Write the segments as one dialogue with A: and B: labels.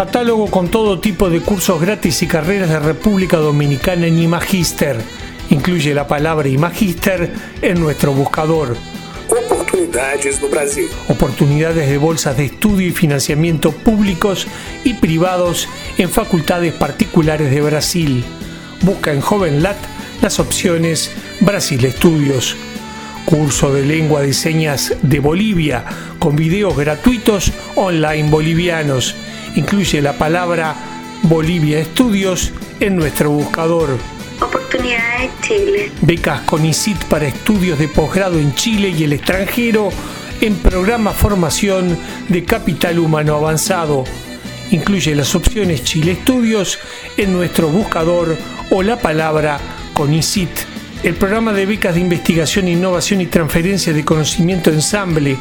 A: Catálogo con todo tipo de cursos gratis y carreras de República Dominicana en Imagister. Incluye la palabra Imagister en nuestro buscador.
B: Oportunidades no Brasil.
A: Oportunidades de bolsas de estudio y financiamiento públicos y privados en facultades particulares de Brasil. Busca en JovenLat las opciones Brasil Estudios. Curso de lengua de señas de Bolivia con videos gratuitos online bolivianos incluye la palabra Bolivia Estudios en nuestro buscador.
C: Oportunidades Chile.
A: Becas CONICIT para estudios de posgrado en Chile y el extranjero en programa Formación de Capital Humano Avanzado. Incluye las opciones Chile Estudios en nuestro buscador o la palabra CONICIT. El programa de becas de investigación, innovación y transferencia de conocimiento ensamble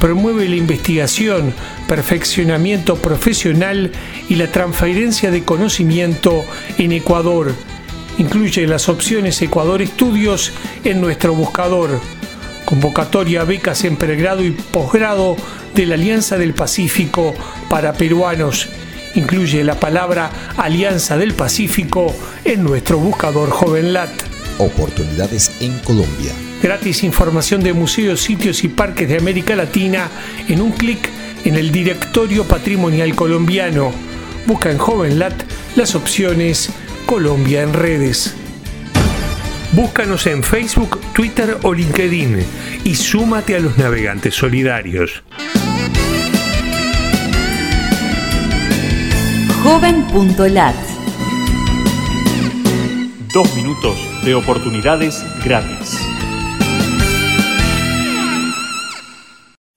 A: promueve la investigación, perfeccionamiento profesional y la transferencia de conocimiento en Ecuador. Incluye las opciones Ecuador Estudios en nuestro buscador. Convocatoria a becas en pregrado y posgrado de la Alianza del Pacífico para peruanos. Incluye la palabra Alianza del Pacífico en nuestro buscador JovenLat.
D: Oportunidades en Colombia.
A: Gratis información de museos, sitios y parques de América Latina en un clic en el Directorio Patrimonial Colombiano. Busca en JovenLat las opciones Colombia en redes. Búscanos en Facebook, Twitter o LinkedIn y súmate a los navegantes solidarios.
E: Joven.lat
F: Dos minutos de oportunidades gratis.